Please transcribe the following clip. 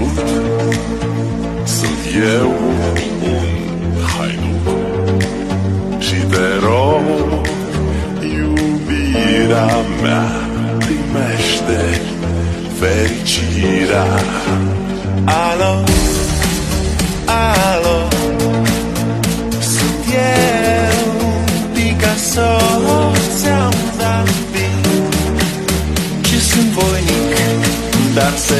trecut Sunt eu un haiduc Și te rog, iubirea mea Primește fericirea. Alo, alo Sunt eu, Picasso Ți-am dat beat Și sunt voinic Dar se